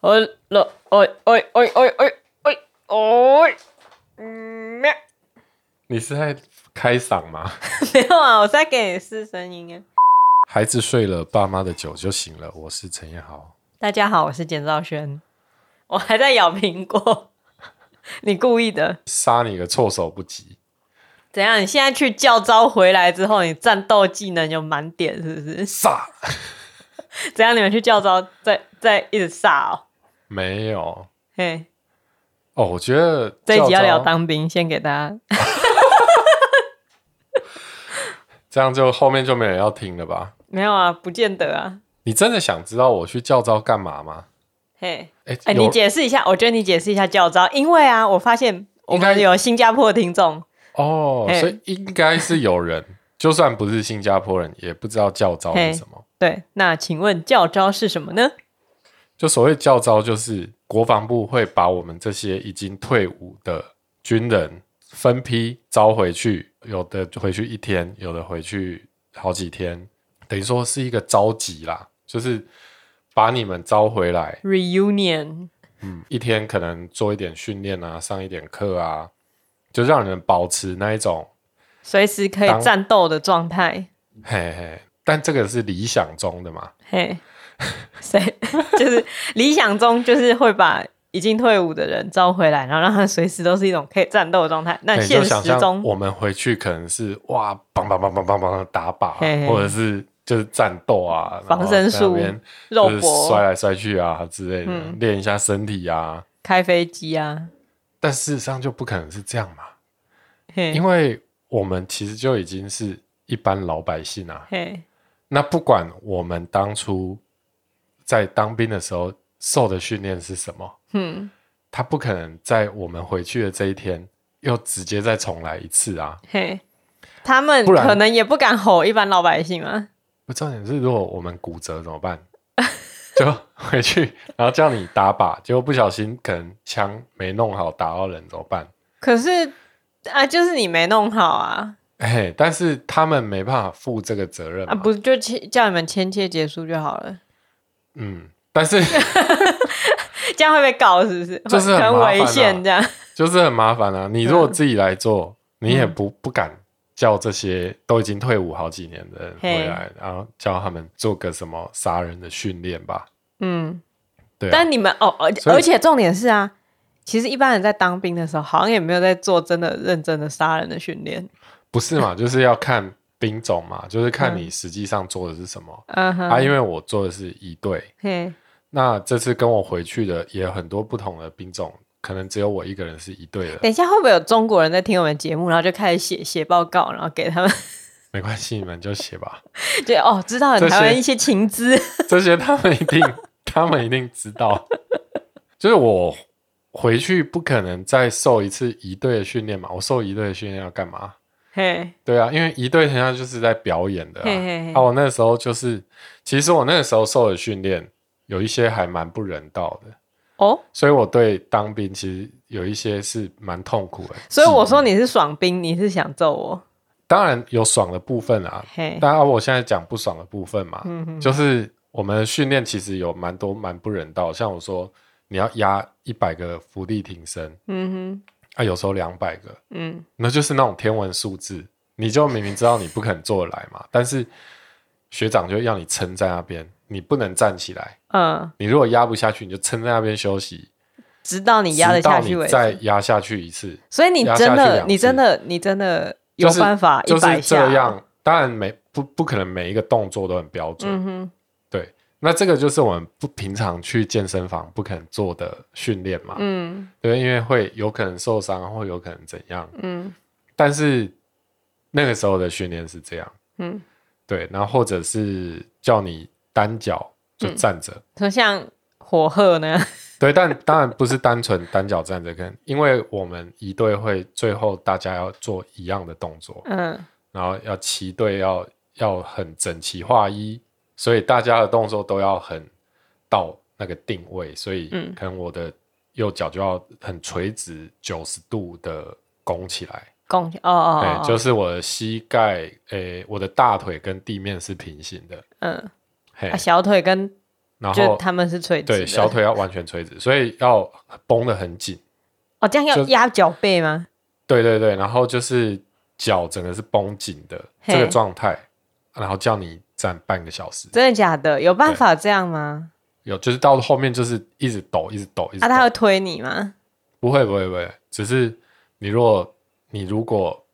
哦了，哎哎哎哎哎哎哎，嗯，你是在开嗓吗？没有啊，我在给你试声音啊。孩子睡了，爸妈的酒就醒了。我是陈彦豪，大家好，我是简兆轩。我还在咬苹果，你故意的，杀你个措手不及。怎样？你现在去教招回来之后，你战斗技能有满点，是不是？杀！怎样？你们去教招，再再一直杀哦。没有，嘿，哦，我觉得这一集要聊当兵，先给大家，这样就后面就没人要听了吧？没有啊，不见得啊。你真的想知道我去教招干嘛吗？嘿，哎、欸欸，你解释一下，我觉得你解释一下教招，因为啊，我发现我们有新加坡的听众哦，所以应该是有人，就算不是新加坡人，也不知道教招是什么。对，那请问教招是什么呢？就所谓教招，就是国防部会把我们这些已经退伍的军人分批招回去，有的回去一天，有的回去好几天，等于说是一个召集啦，就是把你们招回来，reunion，嗯，一天可能做一点训练啊，上一点课啊，就让你们保持那一种随时可以战斗的状态。嘿嘿，但这个是理想中的嘛？嘿。谁就是理想中就是会把已经退伍的人招回来，然后让他随时都是一种可以战斗的状态。那现实中，我们回去可能是哇，梆梆梆梆梆梆打靶，嘿嘿或者是就是战斗啊，防身术、肉搏、摔来摔去啊之类的，练、嗯、一下身体啊，开飞机啊。但事实上就不可能是这样嘛，因为我们其实就已经是一般老百姓啊。那不管我们当初。在当兵的时候受的训练是什么？嗯，他不可能在我们回去的这一天又直接再重来一次啊！嘿，他们可能也不敢吼一般老百姓啊。不，重点是如果我们骨折怎么办？就回去，然后叫你打靶，结果不小心可能枪没弄好打到人怎么办？可是啊，就是你没弄好啊！哎，但是他们没办法负这个责任啊，不就叫你们签切结束就好了。嗯，但是 这样会被告是不是？就是很危险，这样就是很麻烦啊。你如果自己来做，嗯、你也不不敢叫这些都已经退伍好几年的人回来，然后叫他们做个什么杀人的训练吧。嗯，对、啊。但你们哦，而而且重点是啊，其实一般人在当兵的时候，好像也没有在做真的认真的杀人的训练。不是嘛？就是要看。兵种嘛，就是看你实际上做的是什么。嗯哼，啊，因为我做的是一队，嘿，那这次跟我回去的也有很多不同的兵种，可能只有我一个人是一队的。等一下会不会有中国人在听我们节目，然后就开始写写报告，然后给他们？没关系，你们就写吧。对哦，知道了台湾一些情资，这些他们一定，他们一定知道。就是我回去不可能再受一次一队的训练嘛，我受一队的训练要干嘛？Hey. 对啊，因为一对很像就是在表演的啊。我那时候就是，其实我那个时候受的训练有一些还蛮不人道的哦，oh? 所以我对当兵其实有一些是蛮痛苦的。所以我说你是爽兵，你是想揍我？当然有爽的部分啊.当然我现在讲不爽的部分嘛，mm hmm. 就是我们的训练其实有蛮多蛮不人道，像我说你要压一百个伏地挺身，嗯哼、mm。Hmm. 啊，有时候两百个，嗯，那就是那种天文数字，你就明明知道你不可能做得来嘛，但是学长就要你撑在那边，你不能站起来，嗯，你如果压不下去，你就撑在那边休息，直到你压得下去为止，再压下去一次。所以你真的，你真的，你真的有办法一百下，就是这样。当然每不不可能每一个动作都很标准。那这个就是我们不平常去健身房不肯做的训练嘛，嗯，对，因为会有可能受伤，或有可能怎样，嗯，但是那个时候的训练是这样，嗯，对，然后或者是叫你单脚就站着，就、嗯、像火鹤呢，对，但当然不是单纯单脚站着，跟因为我们一队会最后大家要做一样的动作，嗯，然后要齐队要要很整齐划一。所以大家的动作都要很到那个定位，所以可能我的右脚就要很垂直九十度的拱起来，拱起哦哦，对，就是我的膝盖，诶，我的大腿跟地面是平行的，嗯，嘿，小腿跟然后他们是垂直，对，小腿要完全垂直，所以要绷得很紧。哦，这样要压脚背吗？对对对，然后就是脚整个是绷紧的这个状态，然后叫你站半个小时。真的假的？有办法这样吗？有，就是到后面就是一直抖，一直抖，一直抖。啊，他会推你吗？不会，不会，不会，只是你如果你如果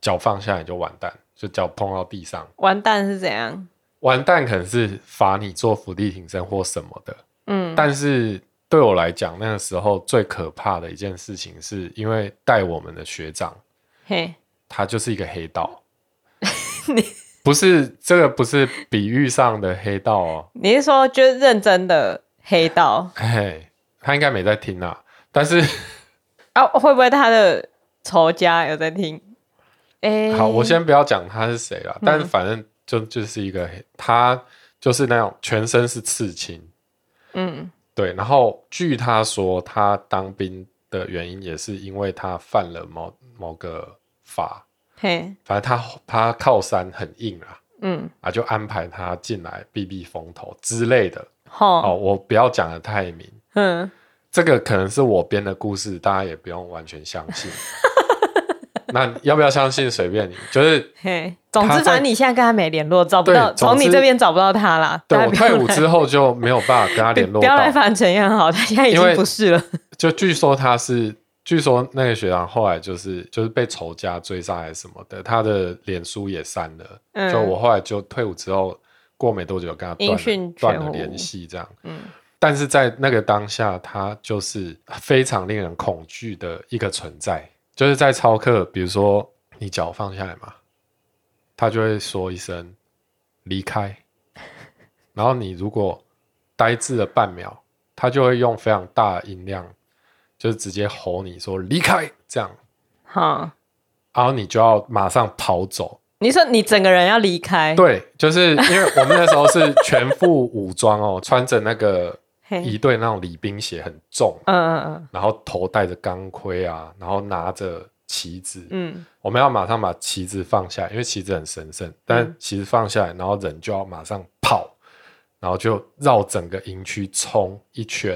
脚放下你就完蛋，就脚碰到地上。完蛋是怎样？完蛋可能是罚你做伏地挺身或什么的。嗯，但是。对我来讲，那个时候最可怕的一件事情，是因为带我们的学长，嘿，他就是一个黑道。你不是这个，不是比喻上的黑道哦。你是说，就是认真的黑道？嘿，他应该没在听啊。但是啊，会不会他的仇家有在听？哎，好，我先不要讲他是谁了。但是反正就就是一个黑，他就是那种全身是刺青，嗯。对，然后据他说，他当兵的原因也是因为他犯了某某个法，嘿，反正他他靠山很硬啊，嗯，啊，就安排他进来避避风头之类的。哦，哦，我不要讲的太明，嗯，这个可能是我编的故事，大家也不用完全相信。那要不要相信？随便你，就是。嘿，总之，反正你现在跟他没联络，找不到，从你这边找不到他啦。对，我退伍之后就没有办法跟他联络。不要来烦陈彦豪，他现在已经不是了。就据说他是，据说那个学长后来就是就是被仇家追杀还是什么的，他的脸书也删了。嗯。就我后来就退伍之后，过没多久跟他断断了联系，这样。嗯。但是在那个当下，他就是非常令人恐惧的一个存在。就是在操课，比如说你脚放下来嘛，他就会说一声离开，然后你如果呆滞了半秒，他就会用非常大的音量，就是直接吼你说离开，这样，好，然后你就要马上逃走。你说你整个人要离开？对，就是因为我们那时候是全副武装哦，穿着那个。一队那种礼兵鞋很重，嗯嗯嗯，然后头戴着钢盔啊，然后拿着旗子，嗯，我们要马上把旗子放下，因为旗子很神圣，但旗子放下来，然后人就要马上跑，然后就绕整个营区冲一圈，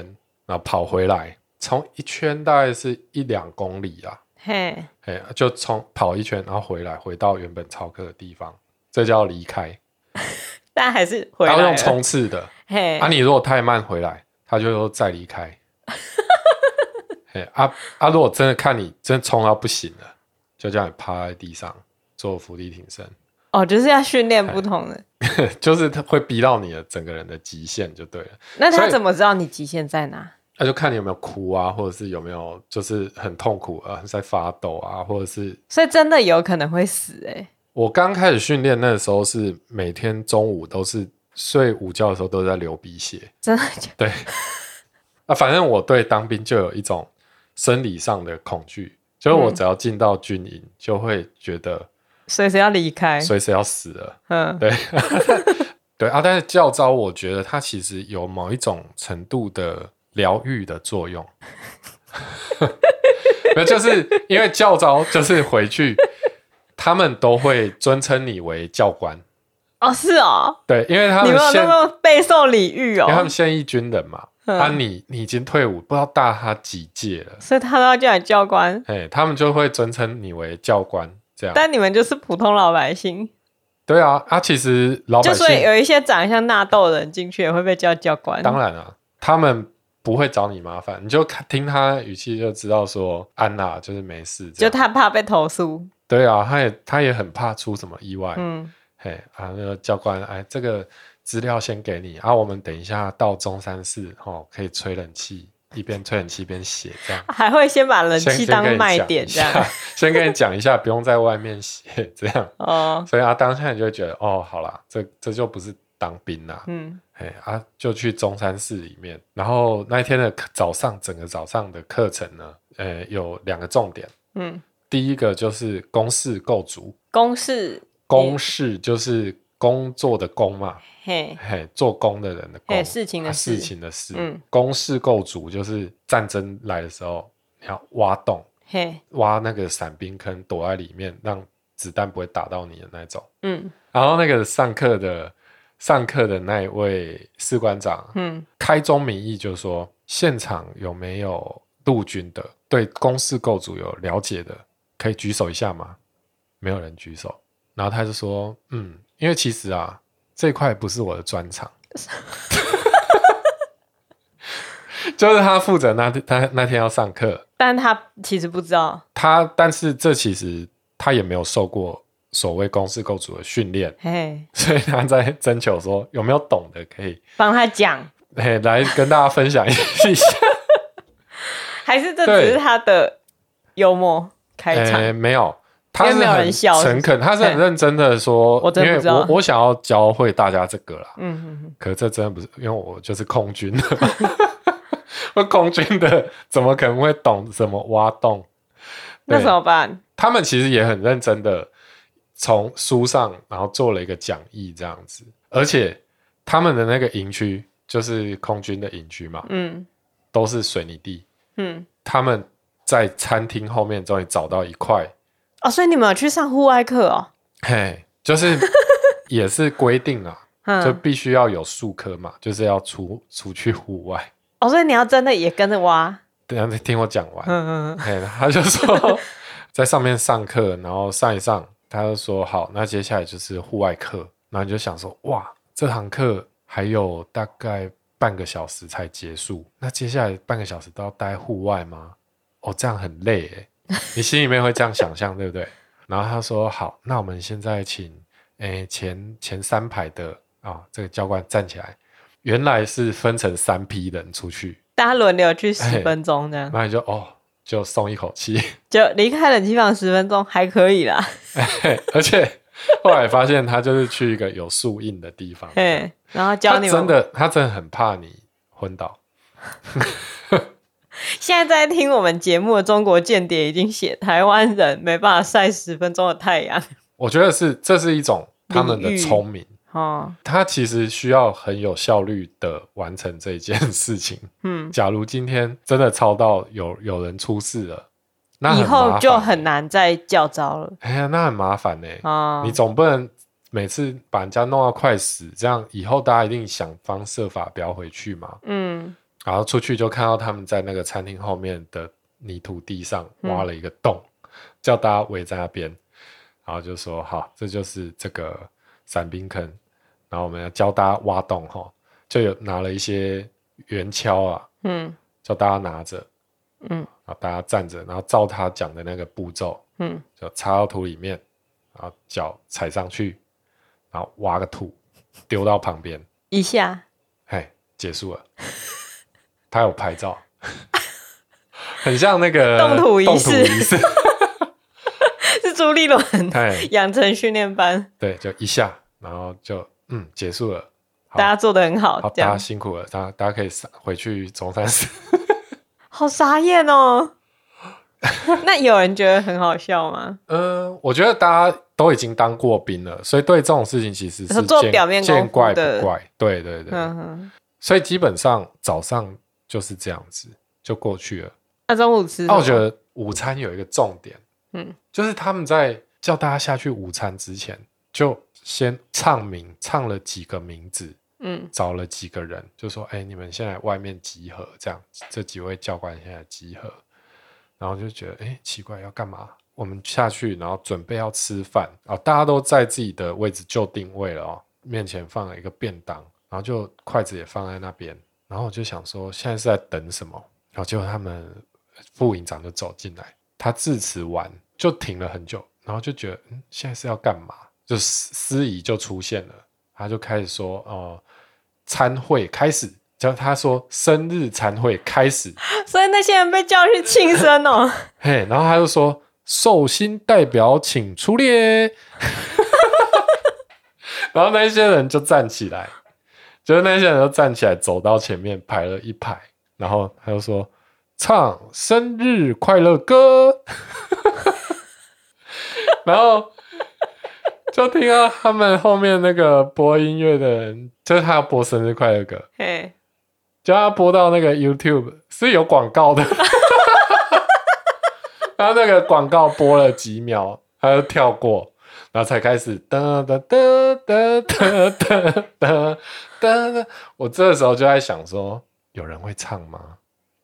然后跑回来，冲一圈大概是一两公里啊，嘿，嘿，就从跑一圈，然后回来，回到原本操课的地方，这叫离开，但还是回来要用冲刺的，嘿，啊，你如果太慢回来。他就说再离开，嘿啊啊！如果真的看你真的冲到不行了，就叫你趴在地上做伏地挺身。哦，就是要训练不同的，就是他会逼到你的整个人的极限就对了。那他怎么知道你极限在哪？那就看你有没有哭啊，或者是有没有就是很痛苦啊，在发抖啊，或者是……所以真的有可能会死哎、欸！我刚开始训练那个时候是每天中午都是。睡午觉的时候都在流鼻血，真的假的？对，啊，反正我对当兵就有一种生理上的恐惧，就是我只要进到军营，就会觉得随时要离开，随时要死了。嗯，对，对啊。但是教招，我觉得它其实有某一种程度的疗愈的作用，那就是因为教招就是回去，他们都会尊称你为教官。哦，是哦，对，因为他们你们有那么备受礼遇哦，因为他们现役军人嘛，嗯、啊你，你你已经退伍，不知道大他几届了，所以他都要叫你教官，哎，他们就会尊称你为教官这样，但你们就是普通老百姓，对啊，啊，其实老百姓，就所以有一些长得像纳豆的人进去也会被叫教官，当然啊，他们不会找你麻烦，你就听他语气就知道说安娜就是没事，就他怕被投诉，对啊，他也他也很怕出什么意外，嗯。嘿啊，那个教官，哎，这个资料先给你，啊，我们等一下到中山市，哦，可以吹冷气，一边吹冷气一边写，这样。还会先把冷气当卖点，这样。先跟你讲一下，不用在外面写，这样。哦，所以啊，当下你就会觉得，哦，好啦，这这就不是当兵啦，嗯，嘿啊，就去中山市里面，然后那一天的早上，整个早上的课程呢，呃，有两个重点，嗯，第一个就是公事构筑，公事。工事就是工作的工嘛，嘿，嘿，做工的人的工，事情的事，事情的事。嗯，工事构筑就是战争来的时候，你要挖洞，嘿，挖那个伞兵坑，躲在里面，让子弹不会打到你的那种。嗯，然后那个上课的上课的那一位士官长，嗯，开宗明义就说，现场有没有陆军的对公式构组有了解的，可以举手一下吗？没有人举手，然后他就说，嗯，因为其实啊，这块不是我的专长。就是他负责那他那天要上课，但他其实不知道。他但是这其实他也没有受过所谓公式构组的训练，嘿，所以他在征求说有没有懂的可以帮他讲，嘿，来跟大家分享一下。还是这只是他的幽默开场？欸、没有，他是很诚恳，他是很认真的说，我因为我我想要教会大家这个啦，嗯哼哼，可是这真的不是，因为我就是空军的。空军的怎么可能会懂怎么挖洞？那怎么办？他们其实也很认真的从书上，然后做了一个讲义这样子。而且他们的那个营区就是空军的营区嘛，嗯，都是水泥地，嗯。他们在餐厅后面终于找到一块哦，所以你们有去上户外课哦？嘿，就是 也是规定啊，就必须要有数科嘛，就是要出出去户外。哦，所以你要真的也跟着挖？等下听我讲完。嗯嗯嗯。他就说 在上面上课，然后上一上，他就说好，那接下来就是户外课。然后你就想说，哇，这堂课还有大概半个小时才结束，那接下来半个小时都要待户外吗？哦，这样很累诶。你心里面会这样想象，对不对？然后他说好，那我们现在请诶前前三排的啊、哦，这个教官站起来。原来是分成三批人出去，大家轮流去十分钟这样，那你就哦，就松一口气，就离开冷气房十分钟还可以啦。而且后来发现他就是去一个有树荫的地方，对然后教你们真的，他真的很怕你昏倒。现在在听我们节目的中国间谍已经写台湾人没办法晒十分钟的太阳，我觉得是这是一种他们的聪明。哦，他其实需要很有效率的完成这件事情。嗯，假如今天真的超到有有人出事了，那以后就很难再叫招了。哎呀，那很麻烦呢。哦，你总不能每次把人家弄到快死，这样以后大家一定想方设法不要回去嘛。嗯，然后出去就看到他们在那个餐厅后面的泥土地上挖了一个洞，嗯，叫大家围在那边，然后就说：“好，这就是这个伞兵坑。”然后我们要教大家挖洞哈，就有拿了一些圆锹啊，嗯，叫大家拿着，嗯，然后大家站着，然后照他讲的那个步骤，嗯，就插到土里面，然后脚踩上去，然后挖个土，丢到旁边一下，嘿，结束了。他有拍照，很像那个动土仪式，是朱立伦养成训练班，对，就一下，然后就。嗯，结束了，大家做的很好，好，大家辛苦了，大家大家可以回去中山市。好傻眼哦！那有人觉得很好笑吗？嗯、呃，我觉得大家都已经当过兵了，所以对这种事情其实是做表面见怪不怪。对对对，嗯、哼所以基本上早上就是这样子就过去了。那中午吃？那我觉得午餐有一个重点，嗯，就是他们在叫大家下去午餐之前就。先唱名，唱了几个名字，嗯，找了几个人，就说：“哎、欸，你们现在外面集合，这样，这几位教官现在集合。”然后就觉得，哎、欸，奇怪，要干嘛？我们下去，然后准备要吃饭啊，大家都在自己的位置就定位了哦，面前放了一个便当，然后就筷子也放在那边，然后我就想说，现在是在等什么？然后结果他们副营长就走进来，他致辞完就停了很久，然后就觉得，嗯，现在是要干嘛？就司仪就出现了，他就开始说：“哦、呃，餐会开始。”叫他说：“生日餐会开始。”所以那些人被叫去庆生哦。嘿，然后他就说：“寿星代表请出列。”然后那些人就站起来，就是那些人就站起来走到前面排了一排，然后他就说：“唱生日快乐歌。”然后。就听到他们后面那个播音乐的人，就是他要播生日快乐歌，嘿，叫他播到那个 YouTube 是有广告的，然后那个广告播了几秒，他就跳过，然后才开始哒哒哒哒哒哒哒哒。我这个时候就在想说，有人会唱吗？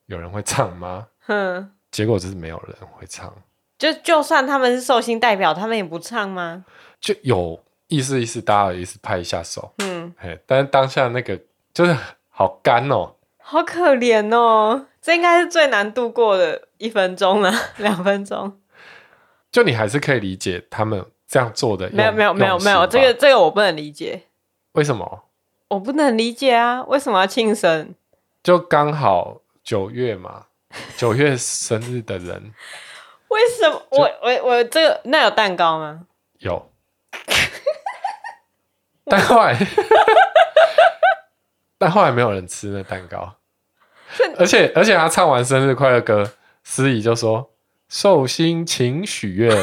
有人会唱吗？哼，结果就是没有人会唱。就就算他们是寿星代表，他们也不唱吗？就有意思意思，大家意思拍一下手。嗯，哎，但是当下那个就是好干哦，好可怜哦。这应该是最难度过的一分钟了，两分钟。就你还是可以理解他们这样做的。没有没有没有没有，这个这个我不能理解。为什么？我不能理解啊！为什么要庆生？就刚好。九月嘛，九月生日的人，为什么我我我这个那有蛋糕吗？有，但后来，但后来没有人吃那蛋糕，而且而且他唱完生日快乐歌，司仪就说寿星请许愿，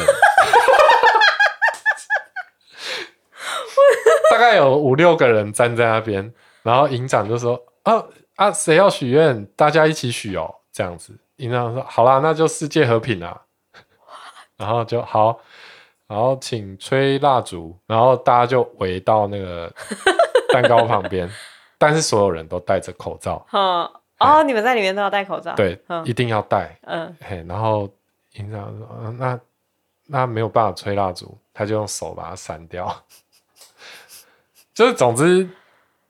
大概有五六个人站在那边，然后营长就说啊。啊，谁要许愿？大家一起许哦，这样子。营长说：“好啦，那就世界和平啦。”然后就好，然后请吹蜡烛，然后大家就围到那个 蛋糕旁边，但是所有人都戴着口罩。哦，哦，你们在里面都要戴口罩？对，一定要戴。嗯，嘿，然后营长说：“那那没有办法吹蜡烛，他就用手把它删掉。”就是总之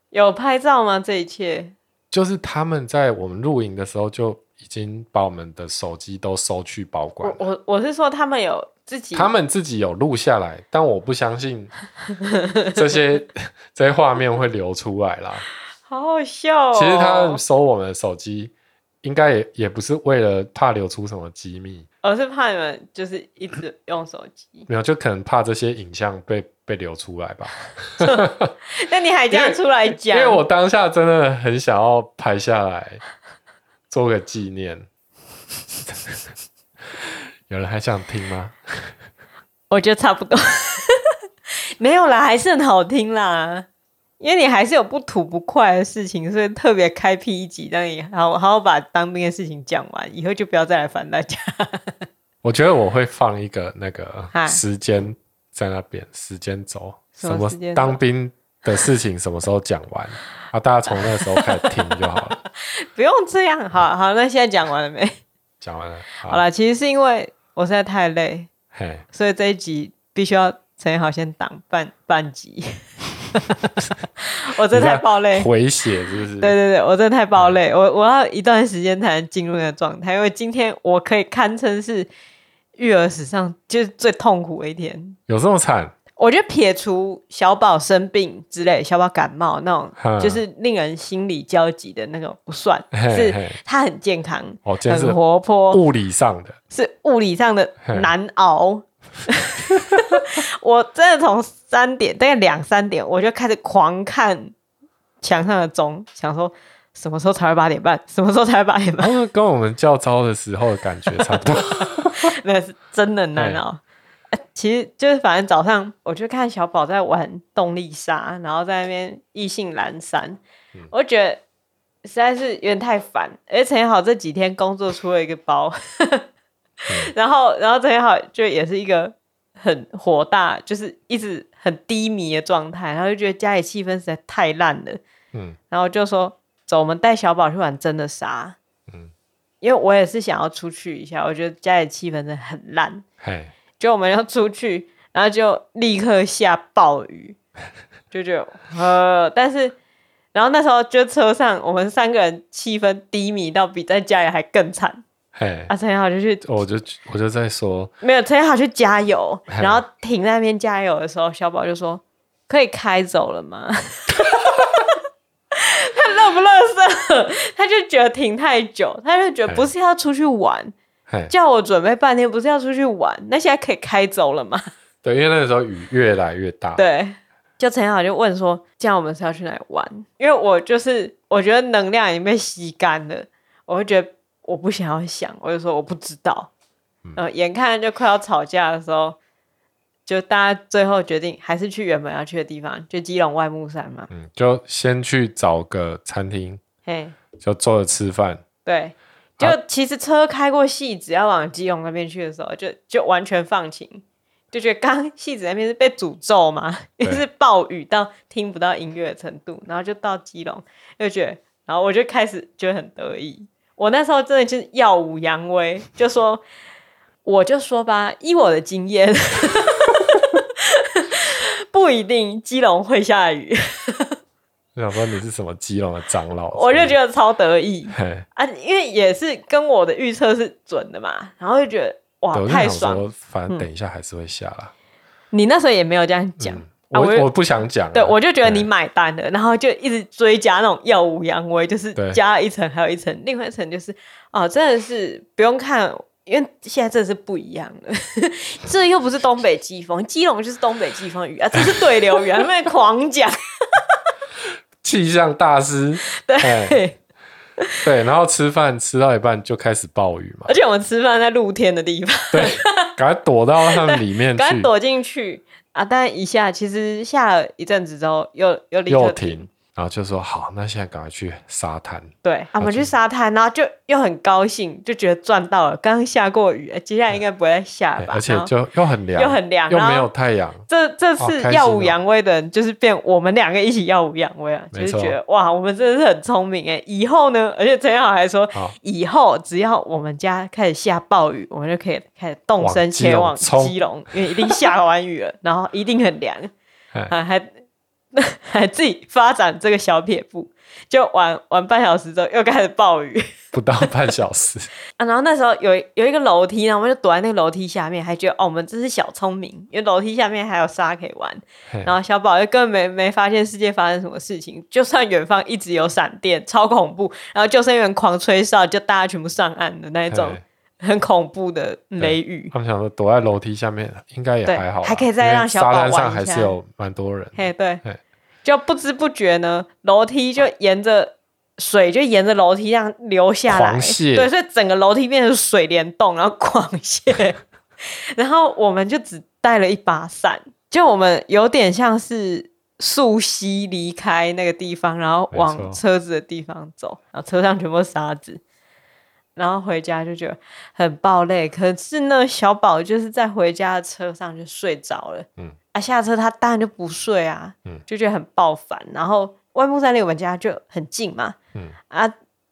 有拍照吗？这一切？就是他们在我们录影的时候就已经把我们的手机都收去保管。我我我是说他们有自己，他们自己有录下来，但我不相信这些 这些画面会流出来啦。好好笑哦！其实他们收我们的手机，应该也也不是为了怕流出什么机密，而是怕你们就是一直用手机。没有，就可能怕这些影像被。被流出来吧？那你还这样出来讲？因为我当下真的很想要拍下来做个纪念。有人还想听吗？我觉得差不多。没有啦，还是很好听啦。因为你还是有不吐不快的事情，所以特别开辟一集，让你好好好把当兵的事情讲完，以后就不要再来烦大家。我觉得我会放一个那个时间。在那边时间轴，什么当兵的事情什么时候讲完啊？大家从那个时候开始听就好了。不用这样，好好，那现在讲完了没？讲完了。好了，其实是因为我实在太累，所以这一集必须要陈彦豪先挡半半集。我真的太爆累，回血是不是？对对对，我真的太爆累，我我要一段时间才能进入那个状态，因为今天我可以堪称是。育儿史上就是最痛苦的一天，有这么惨？我觉得撇除小宝生病之类，小宝感冒那种，就是令人心里焦急的那种不算，是他很健康，很活泼，物理上的，是物理上的难熬。我真的从三点大概两三点，我就开始狂看墙上的钟，想说。什么时候才会八点半？什么时候才会八点半？跟我们教招的时候的感觉差不多。那是真的难熬。其实就是反正早上我就看小宝在玩动力沙，然后在那边意兴阑珊。嗯、我觉得实在是有点太烦。而且陈彦豪这几天工作出了一个包，嗯、然后然后陈彦豪就也是一个很火大，就是一直很低迷的状态，然后就觉得家里气氛实在太烂了。嗯，然后就说。走，我们带小宝去玩真的沙。嗯，因为我也是想要出去一下，我觉得家里气氛真的很烂。嘿，就我们要出去，然后就立刻下暴雨，就就呃，但是，然后那时候就车上我们三个人气氛低迷到比在家里还更惨。哎，啊，陈彦豪就去，我就我就在说，没有，陈彦豪去加油，然后停在那边加油的时候，小宝就说：“可以开走了吗？” 他乐不乐色？他就觉得停太久，他就觉得不是要出去玩，叫我准备半天，不是要出去玩，那现在可以开走了吗？对，因为那个时候雨越来越大。对，就陈好就问说：“这样我们是要去哪里玩？”因为我就是我觉得能量已经被吸干了，我会觉得我不想要想，我就说我不知道。嗯，呃，眼看就快要吵架的时候。就大家最后决定还是去原本要去的地方，就基隆外木山嘛。嗯，就先去找个餐厅，嘿，就坐着吃饭。对，就其实车开过汐止，只要往基隆那边去的时候，就就完全放晴，就觉得刚刚戏子那边是被诅咒嘛，因为是暴雨到听不到音乐的程度，然后就到基隆，就觉得，然后我就开始觉得很得意。我那时候真的就是耀武扬威，就说，我就说吧，依我的经验，不一定基隆会下雨。我想说你是什么基隆的长老？我就觉得超得意啊，因为也是跟我的预测是准的嘛，然后就觉得哇，太爽。反正等一下还是会下啦。你那时候也没有这样讲。我我不想讲，对，我就觉得你买单了，然后就一直追加那种耀武扬威，就是加了一层还有一层，另外一层就是哦，真的是不用看，因为现在真的是不一样了，这又不是东北季风，基隆就是东北季风雨啊，这是对流雨，他们狂讲，气象大师，对对，然后吃饭吃到一半就开始暴雨嘛，而且我们吃饭在露天的地方，对，赶快躲到他们里面去，赶快躲进去。啊！但一下其实下了一阵子之后，又又立刻停。然后就说好，那现在赶快去沙滩。对，我们去沙滩，然后就又很高兴，就觉得赚到了。刚刚下过雨，接下来应该不会再下吧？而且就又很凉，又很凉，又没有太阳。这这次耀武扬威的人，就是变我们两个一起耀武扬威啊！就是觉得哇，我们真的是很聪明哎。以后呢，而且陈耀还说，以后只要我们家开始下暴雨，我们就可以开始动身前往基隆，因为一定下完雨了，然后一定很凉啊，还。还自己发展这个小撇步，就玩玩半小时之后又开始暴雨，不到半小时啊。然后那时候有有一个楼梯，然后我们就躲在那个楼梯下面，还觉得哦，我们真是小聪明，因为楼梯下面还有沙可以玩。然后小宝就根本没没发现世界发生什么事情，就算远方一直有闪电，超恐怖，然后救生员狂吹哨，就大家全部上岸的那一种很恐怖的雷雨。他们想说躲在楼梯下面应该也还好，还可以再让小宝玩一下。沙滩上还是有蛮多人。嘿，对。就不知不觉呢，楼梯就沿着水就沿着楼梯这样流下来，对，所以整个楼梯变成水帘洞，然后狂泻。然后我们就只带了一把伞，就我们有点像是溯溪离开那个地方，然后往车子的地方走，然后车上全部沙子，然后回家就觉得很爆累。可是呢，小宝就是在回家的车上就睡着了，嗯。下车他当然就不睡啊，嗯，就觉得很爆烦。然后外木山离我们家就很近嘛，嗯啊，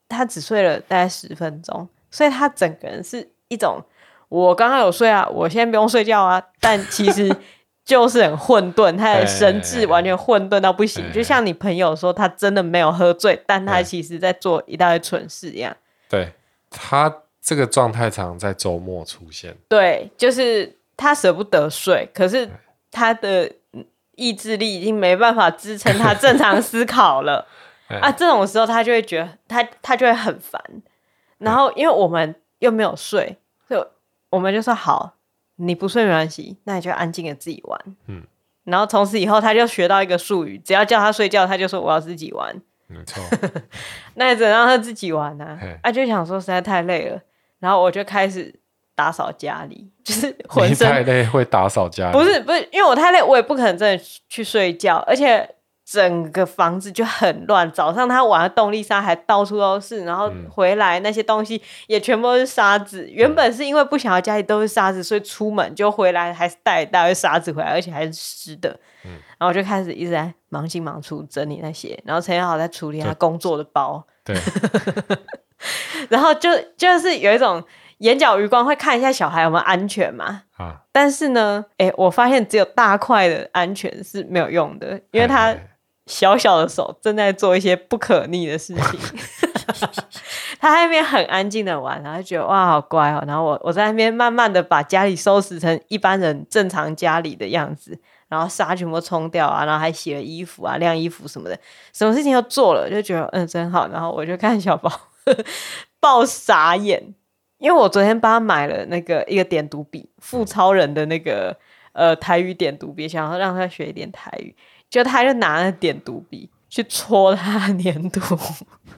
他只睡了大概十分钟，所以他整个人是一种我刚刚有睡啊，我现在不用睡觉啊，但其实 就是很混沌，他的神智完全混沌到不行，就像你朋友说他真的没有喝醉，但他其实在做一大堆蠢事一样。对，他这个状态常常在周末出现，对，就是他舍不得睡，可是。他的意志力已经没办法支撑他正常思考了 啊！这种时候他就会觉得他他就会很烦。然后因为我们又没有睡，就我们就说好，你不睡没关系，那你就安静的自己玩。嗯。然后从此以后他就学到一个术语，只要叫他睡觉，他就说我要自己玩。没错。那也只能让他自己玩呢？啊，就想说实在太累了，然后我就开始。打扫家里，就是浑身太累会打扫家里，不是不是，因为我太累，我也不可能真的去睡觉，而且整个房子就很乱。早上他玩的动力沙还到处都是，然后回来那些东西也全部都是沙子。嗯、原本是因为不想要家里都是沙子，所以出门就回来还是带一大堆沙子回来，而且还是湿的。嗯、然后我就开始一直在忙进忙出整理那些，然后陈彦豪在处理他工作的包，对，然后就就是有一种。眼角余光会看一下小孩有没有安全嘛？啊！但是呢，哎、欸，我发现只有大块的安全是没有用的，因为他小小的手正在做一些不可逆的事情。他在那边很安静的玩，然后就觉得哇，好乖哦。然后我我在那边慢慢的把家里收拾成一般人正常家里的样子，然后沙全部冲掉啊，然后还洗了衣服啊，晾衣服什么的，什么事情都做了，就觉得嗯真好。然后我就看小宝 爆傻眼。因为我昨天帮他买了那个一个点读笔，富超人的那个呃台语点读笔，想要让他学一点台语，就他就拿那点读笔去戳他的粘土，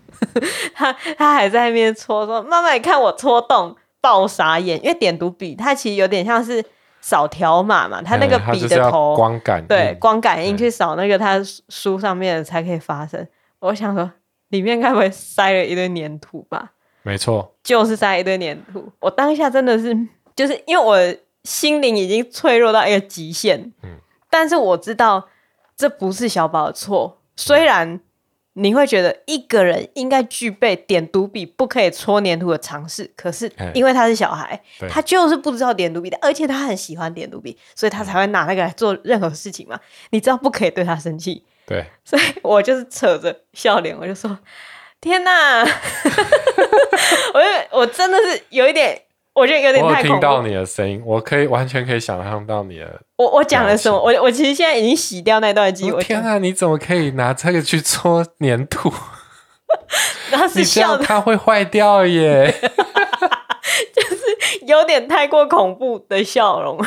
他他还在那边戳，说妈妈你看我戳洞，爆傻眼，因为点读笔它其实有点像是扫条码嘛，它那个笔的头光感对光感应去扫那个它书上面才可以发声，我想说里面该不会塞了一堆粘土吧？没错，就是塞一堆粘土。我当下真的是，就是因为我心灵已经脆弱到一个极限。嗯，但是我知道这不是小宝的错，虽然。你会觉得一个人应该具备点读笔不可以戳粘土的常识，可是因为他是小孩，他就是不知道点读笔的，而且他很喜欢点读笔，所以他才会拿那个来做任何事情嘛。你知道不可以对他生气，对，所以我就是扯着笑脸，我就说：“天哪！” 我就我真的是有一点。我觉得有点太恐怖。我听到你的声音，我可以完全可以想象到你的。我我讲了什么？我我其实现在已经洗掉那段记忆。天啊！你怎么可以拿这个去搓粘土？然后是笑，它会坏掉耶。就 是 有点太过恐怖的笑容。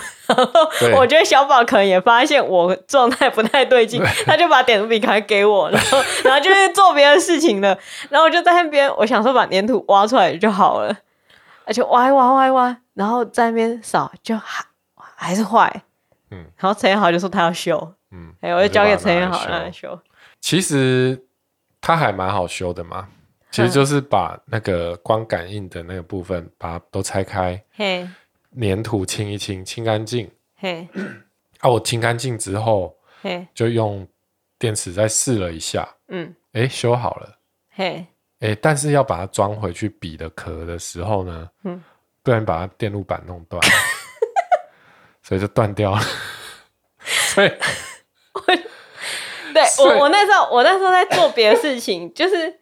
我觉得小宝可能也发现我状态不太对劲，他就把点读笔卡给我，然后 然后就去做别的事情了。然后我就在那边，我想说把粘土挖出来就好了。而且挖挖挖挖，然后在那边扫，就还还是坏。嗯，然后陈彦豪就说他要修，嗯，哎，我就交给陈彦豪让他修。其实他还蛮好修的嘛，其实就是把那个光感应的那个部分把它都拆开，嘿，粘土清一清，清干净，嘿，啊，我清干净之后，嘿，就用电池再试了一下，嗯，哎，修好了，嘿。哎、欸，但是要把它装回去笔的壳的时候呢，嗯，不然把它电路板弄断，所以就断掉了。所以，我对我我那时候我那时候在做别的事情，就是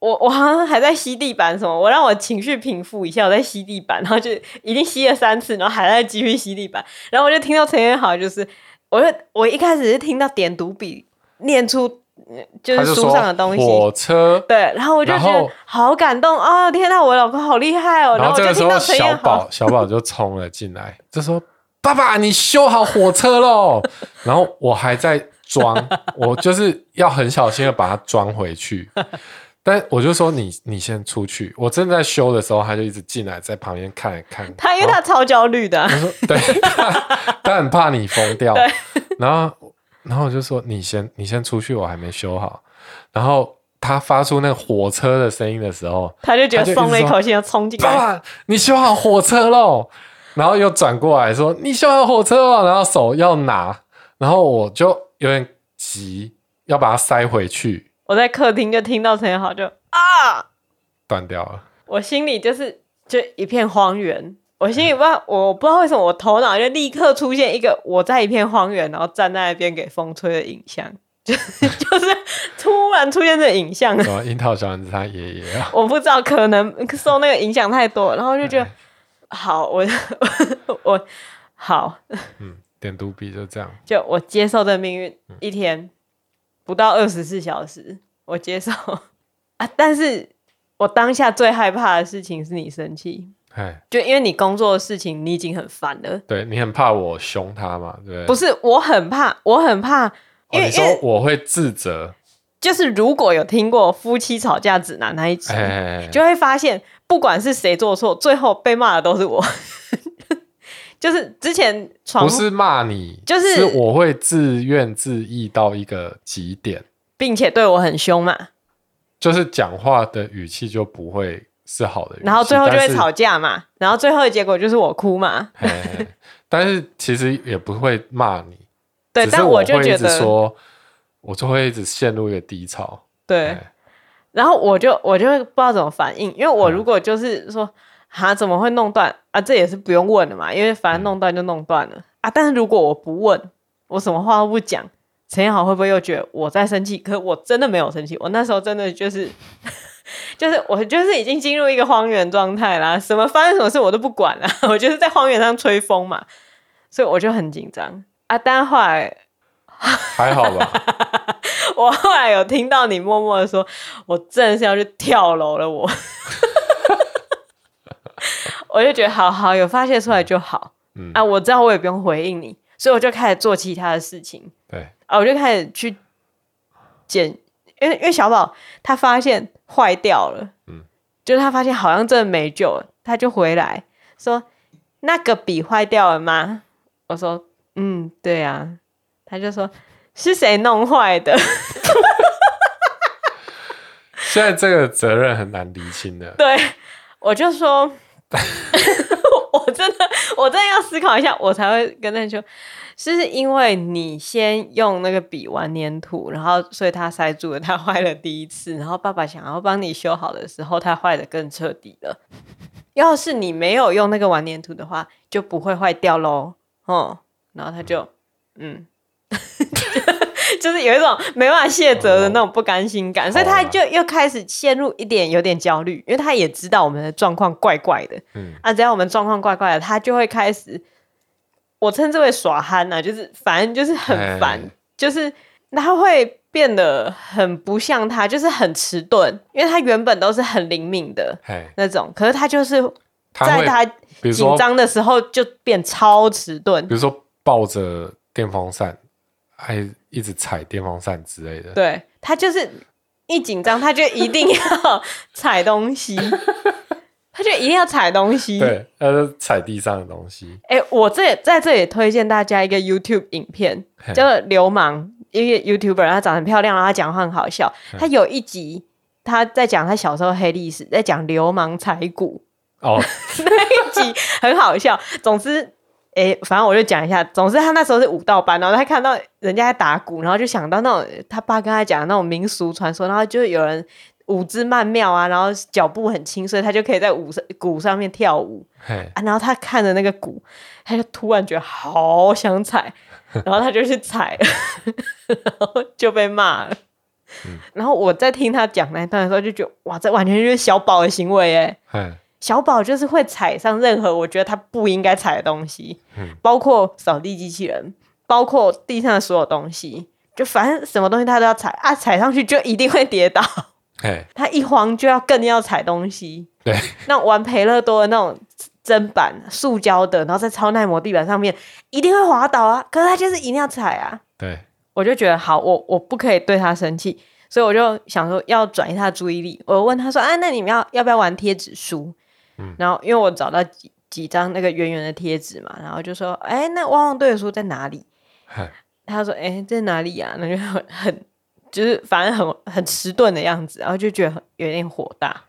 我我好像还在吸地板什么，我让我情绪平复一下，我在吸地板，然后就已经吸了三次，然后还在继续吸地板，然后我就听到陈彦豪，就是我就我一开始是听到点读笔念出。就是书上的东西，火车对，然后我就觉得好感动哦！天哪，我老公好厉害哦！然后这个时候小宝 小宝就冲了进来，就说：“爸爸，你修好火车喽！” 然后我还在装，我就是要很小心的把它装回去。但我就说：“你你先出去。”我正在修的时候，他就一直进来，在旁边看一看。他因为他超焦虑的，他说：“对，他 他很怕你疯掉。”然后。然后我就说：“你先，你先出去，我还没修好。”然后他发出那个火车的声音的时候，他就觉得松了一口气，要冲进来。爸爸，你修好火车喽！然后又转过来说：“你修好火车了。”然后手要拿，然后我就有点急，要把它塞回去。我在客厅就听到陈彦豪就啊，断掉了。我心里就是就一片荒原。我心里不知道，我不知道为什么我头脑就立刻出现一个我在一片荒原，然后站在那边给风吹的影像，就是 就是突然出现这影像。什么樱桃小丸子他爷爷啊？我不知道，可能受那个影响太多，然后就觉得好，我 我好，嗯，点读笔就这样，就我接受这命运，一天不到二十四小时，我接受啊，但是我当下最害怕的事情是你生气。就因为你工作的事情，你已经很烦了。对，你很怕我凶他嘛？对，不是，我很怕，我很怕，因为、哦、你说我会自责。就是如果有听过夫妻吵架指南那一集，就会发现，不管是谁做错，最后被骂的都是我。就是之前不是骂你，就是，是我会自怨自艾到一个极点，并且对我很凶嘛。就是讲话的语气就不会。是好的，然后最后就会吵架嘛，然后最后的结果就是我哭嘛。嘿嘿但是其实也不会骂你，对，但我就觉得说，我就会一直陷入一个低潮。对，嘿然后我就我就会不知道怎么反应，因为我如果就是说，哈、嗯，怎么会弄断啊？这也是不用问的嘛，因为反正弄断就弄断了、嗯、啊。但是如果我不问，我什么话都不讲，陈彦豪会不会又觉得我在生气？可是我真的没有生气，我那时候真的就是。就是我就是已经进入一个荒原状态啦，什么发生什么事我都不管了，我就是在荒原上吹风嘛，所以我就很紧张啊。但后来还好吧，我后来有听到你默默的说，我真的是要去跳楼了，我，我就觉得好好有发泄出来就好，嗯啊，我知道我也不用回应你，所以我就开始做其他的事情，对啊，我就开始去捡。因为因为小宝他发现坏掉了，嗯，就是他发现好像真的没救了，他就回来说那个笔坏掉了吗？我说嗯，对啊，他就说是谁弄坏的？现在这个责任很难厘清的。对，我就说，我真的我真的要思考一下，我才会跟他说，是因为你先用那个笔玩粘土，然后所以它塞住了，它坏了第一次，然后爸爸想要帮你修好的时候，它坏得更彻底了。要是你没有用那个玩粘土的话，就不会坏掉喽。哦，然后他就嗯。就是有一种没办法卸责的那种不甘心感，所以他就又开始陷入一点有点焦虑，因为他也知道我们的状况怪怪的。嗯，啊，只要我们状况怪怪的，他就会开始，我称之为耍憨呐，就是反正就是很烦，就是他会变得很不像他，就是很迟钝，因为他原本都是很灵敏的那种，可是他就是在他紧张的时候就变超迟钝，比如说抱着电风扇。还一直踩电风扇之类的，对，他就是一紧张，他就一定要 踩东西，他就一定要踩东西，对，他就踩地上的东西。哎、欸，我这在这里推荐大家一个 YouTube 影片，叫做《流氓》，一个 YouTuber，他长得很漂亮，然后他讲话很好笑。他有一集他在讲他小时候黑历史，在讲流氓踩鼓哦，那一集很好笑。总之。哎、欸，反正我就讲一下。总之，他那时候是舞蹈班，然后他看到人家在打鼓，然后就想到那种他爸跟他讲的那种民俗传说，然后就有人舞姿曼妙啊，然后脚步很轻，所以他就可以在舞上鼓上面跳舞。啊，然后他看着那个鼓，他就突然觉得好想踩，然后他就去踩，然后就被骂了。嗯、然后我在听他讲那段的时候，就觉得哇，这完全就是小宝的行为哎。小宝就是会踩上任何我觉得他不应该踩的东西，嗯、包括扫地机器人，包括地上的所有东西，就反正什么东西他都要踩啊，踩上去就一定会跌倒。嘿 他一慌就要更要踩东西。对，那玩培乐多的那种砧板，塑胶的，然后在超耐磨地板上面一定会滑倒啊。可是他就是一定要踩啊。对，我就觉得好，我我不可以对他生气，所以我就想说要转移他的注意力。我问他说：“啊，那你们要要不要玩贴纸书？”然后，因为我找到几几张那个圆圆的贴纸嘛，然后就说：“哎，那汪汪队的书在哪里？”他说：“哎，在哪里呀、啊？”那就很很就是反正很很迟钝的样子，然后就觉得很有点火大。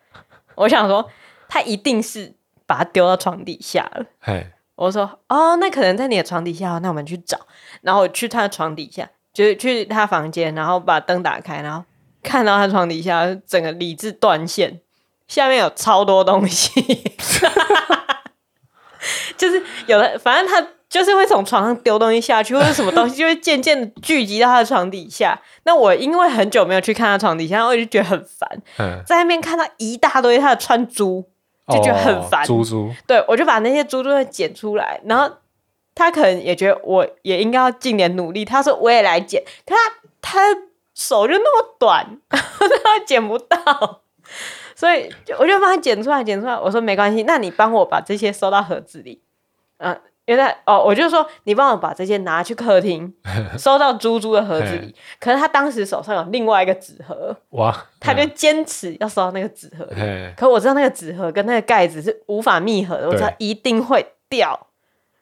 我想说，他一定是把它丢到床底下了。我说：“哦，那可能在你的床底下，那我们去找。”然后我去他的床底下，就是去他房间，然后把灯打开，然后看到他床底下整个理智断线。下面有超多东西，就是有的，反正他就是会从床上丢东西下去，或者什么东西就会渐渐的聚集到他的床底下。那我因为很久没有去看他床底下，我就觉得很烦。嗯、在那边看到一大堆他的穿珠，就觉得很烦。珠珠、哦，对，我就把那些珠珠都捡出来，然后他可能也觉得我也应该要尽点努力。他说我也来捡，可他他手就那么短，他捡不到。所以我就帮他剪出来，剪出来。我说没关系，那你帮我把这些收到盒子里。嗯，因为哦，我就说你帮我把这些拿去客厅，收到猪猪的盒子里。可是他当时手上有另外一个纸盒，哇！他就坚持要收到那个纸盒里。可我知道那个纸盒跟那个盖子是无法密合的，我知道一定会掉。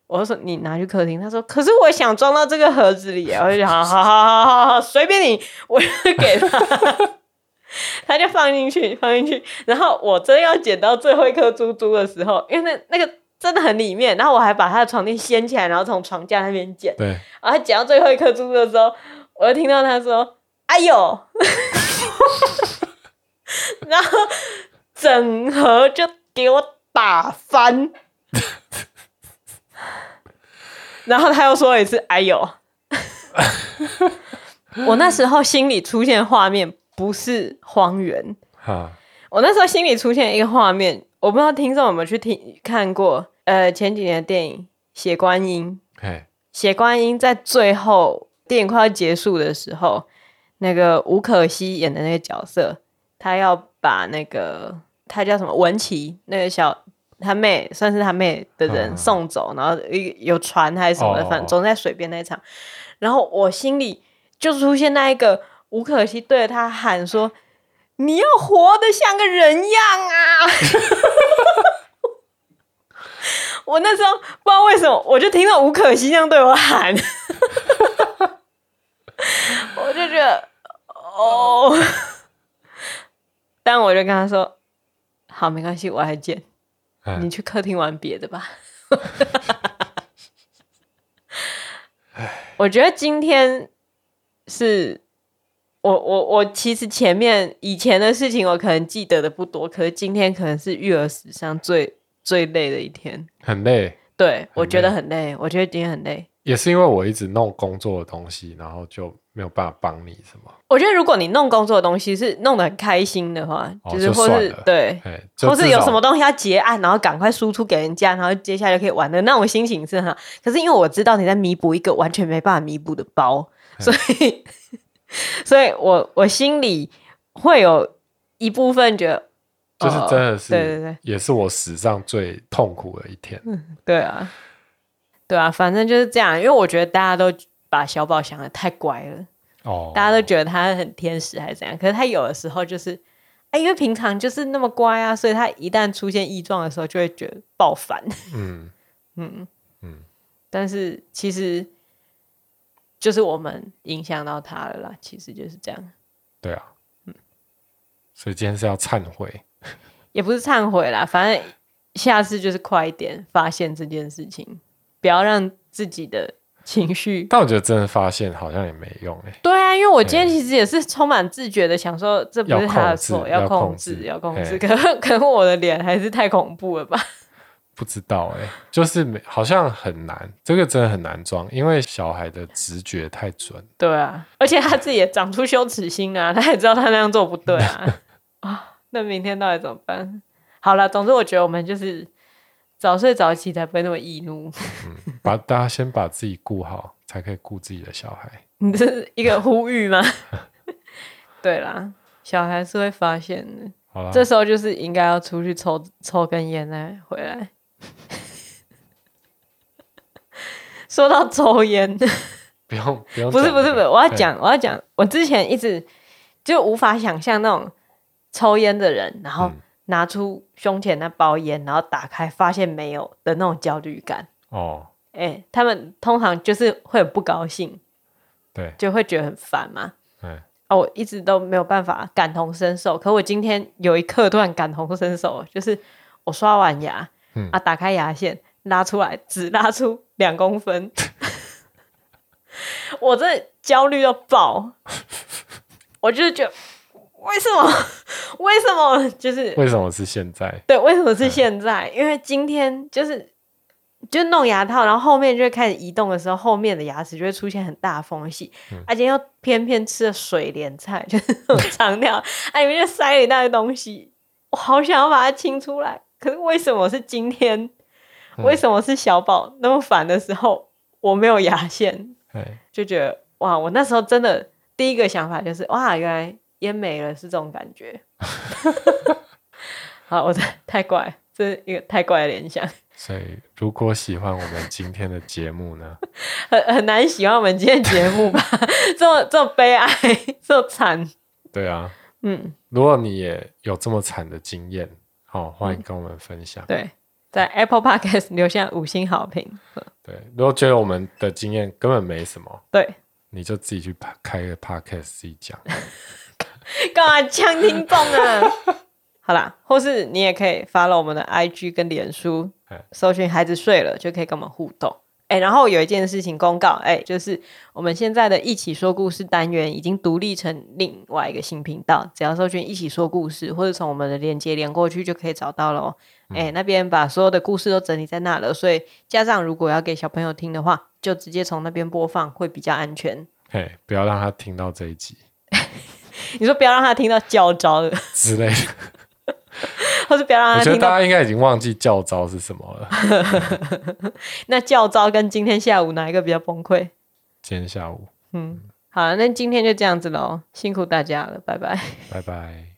我就说你拿去客厅。他说可是我想装到这个盒子里。我就想好好好好好，随便你，我就给他。他就放进去，放进去，然后我真要捡到最后一颗珠珠的时候，因为那那个真的很里面，然后我还把他的床垫掀起来，然后从床架那边捡。对，然后捡到最后一颗珠珠的时候，我就听到他说：“哎呦！” 然后整盒就给我打翻。然后他又说了一次：“哎呦！”我那时候心里出现画面。不是荒原。哈我那时候心里出现一个画面，我不知道听众有没有去听看过。呃，前几年的电影《血观音》嘿，血观音在最后电影快要结束的时候，那个吴可熙演的那个角色，他要把那个他叫什么文琪，那个小他妹算是他妹的人送走，嗯、然后有船还是什么的，反正总在水边那一场。然后我心里就出现那一个。吴可熙对着他喊说：“你要活得像个人样啊！” 我那时候不知道为什么，我就听到吴可熙这样对我喊，我就觉得哦，但我就跟他说：“好，没关系，我还捡，你去客厅玩别的吧。”我觉得今天是我我我其实前面以前的事情我可能记得的不多，可是今天可能是育儿史上最最累的一天，很累。对，我觉得很累，我觉得今天很累。也是因为我一直弄工作的东西，然后就没有办法帮你什么。我觉得如果你弄工作的东西是弄得很开心的话，哦、就是或是对，或是有什么东西要结案，然后赶快输出给人家，然后接下来就可以玩的那种心情是哈。可是因为我知道你在弥补一个完全没办法弥补的包，所以，所以我我心里会有一部分觉得，就是真的是，对对对，也是我史上最痛苦的一天。嗯，对啊。对啊，反正就是这样，因为我觉得大家都把小宝想的太乖了，哦，大家都觉得他很天使还是怎样，可是他有的时候就是，哎，因为平常就是那么乖啊，所以他一旦出现异状的时候，就会觉得爆烦。嗯嗯嗯，但是其实就是我们影响到他了啦，其实就是这样。对啊，嗯，所以今天是要忏悔，也不是忏悔啦，反正下次就是快一点发现这件事情。不要让自己的情绪，但我觉得真的发现好像也没用哎。对啊，因为我今天其实也是充满自觉的想说，这不是他的错，要控制，要控制。可 可能我的脸还是太恐怖了吧？不知道哎，就是好像很难，这个真的很难装，因为小孩的直觉太准。对啊，而且他自己也长出羞耻心啊，他也知道他那样做不对啊。啊，那明天到底怎么办？好了，总之我觉得我们就是。早睡早起才不会那么易怒。嗯，把大家先把自己顾好，才可以顾自己的小孩。你这是一个呼吁吗？对啦，小孩是会发现的。好啦，这时候就是应该要出去抽抽根烟再回来。说到抽烟，不用不用，不是不是不是，我要讲我要讲，我之前一直就无法想象那种抽烟的人，然后。嗯。拿出胸前那包烟，然后打开发现没有的那种焦虑感。哦，哎、欸，他们通常就是会很不高兴，对，就会觉得很烦嘛。嗯，啊，我一直都没有办法感同身受，可我今天有一刻突然感同身受，就是我刷完牙，嗯、啊，打开牙线拉出来，只拉出两公分，我这焦虑到爆，我就是觉得。为什么？为什么？就是为什么是现在？对，为什么是现在？嗯、因为今天就是就弄牙套，然后后面就会开始移动的时候，后面的牙齿就会出现很大缝隙。而、嗯、且、啊、又偏偏吃了水莲菜，就是那种长条，哎、啊，里面就塞了一大堆东西。我好想要把它清出来，可是为什么是今天？嗯、为什么是小宝那么烦的时候，我没有牙线？就觉得哇，我那时候真的第一个想法就是哇，原来。烟没了是这种感觉，好，我太怪，这是一个太怪的联想。所以，如果喜欢我们今天的节目呢，很很难喜欢我们今天的节目吧？这么这么悲哀，这么惨。对啊，嗯，如果你也有这么惨的经验，好、哦，欢迎跟我们分享。嗯、对，在 Apple Podcast 留下五星好评。对，如果觉得我们的经验根本没什么，对，你就自己去开个 Podcast 自己讲。干嘛呛听众啊？好啦，或是你也可以 follow 我们的 IG 跟脸书，搜寻孩子睡了就可以跟我们互动。哎、欸，然后有一件事情公告，哎、欸，就是我们现在的一起说故事单元已经独立成另外一个新频道，只要搜寻一起说故事，或者从我们的链接连过去就可以找到了。哎、欸，那边把所有的故事都整理在那了，所以家长如果要给小朋友听的话，就直接从那边播放会比较安全。嘿，不要让他听到这一集。你说不要让他听到教招的之类的，或是不要让他听到。我觉得大家应该已经忘记教招是什么了。那教招跟今天下午哪一个比较崩溃？今天下午。嗯，好，那今天就这样子喽，辛苦大家了，拜拜，拜拜。